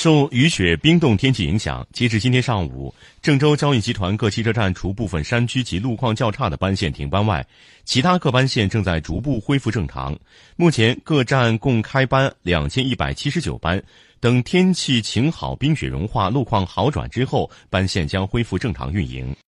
受雨雪冰冻天气影响截至今天上午郑州交运集团各汽车站除部分山区及路况较差的班线停班外其他各班线正在逐步恢复正常。目前各站共开班两千一百七十九班等天气晴好冰雪融化路况好转之后班线将恢复正常运营。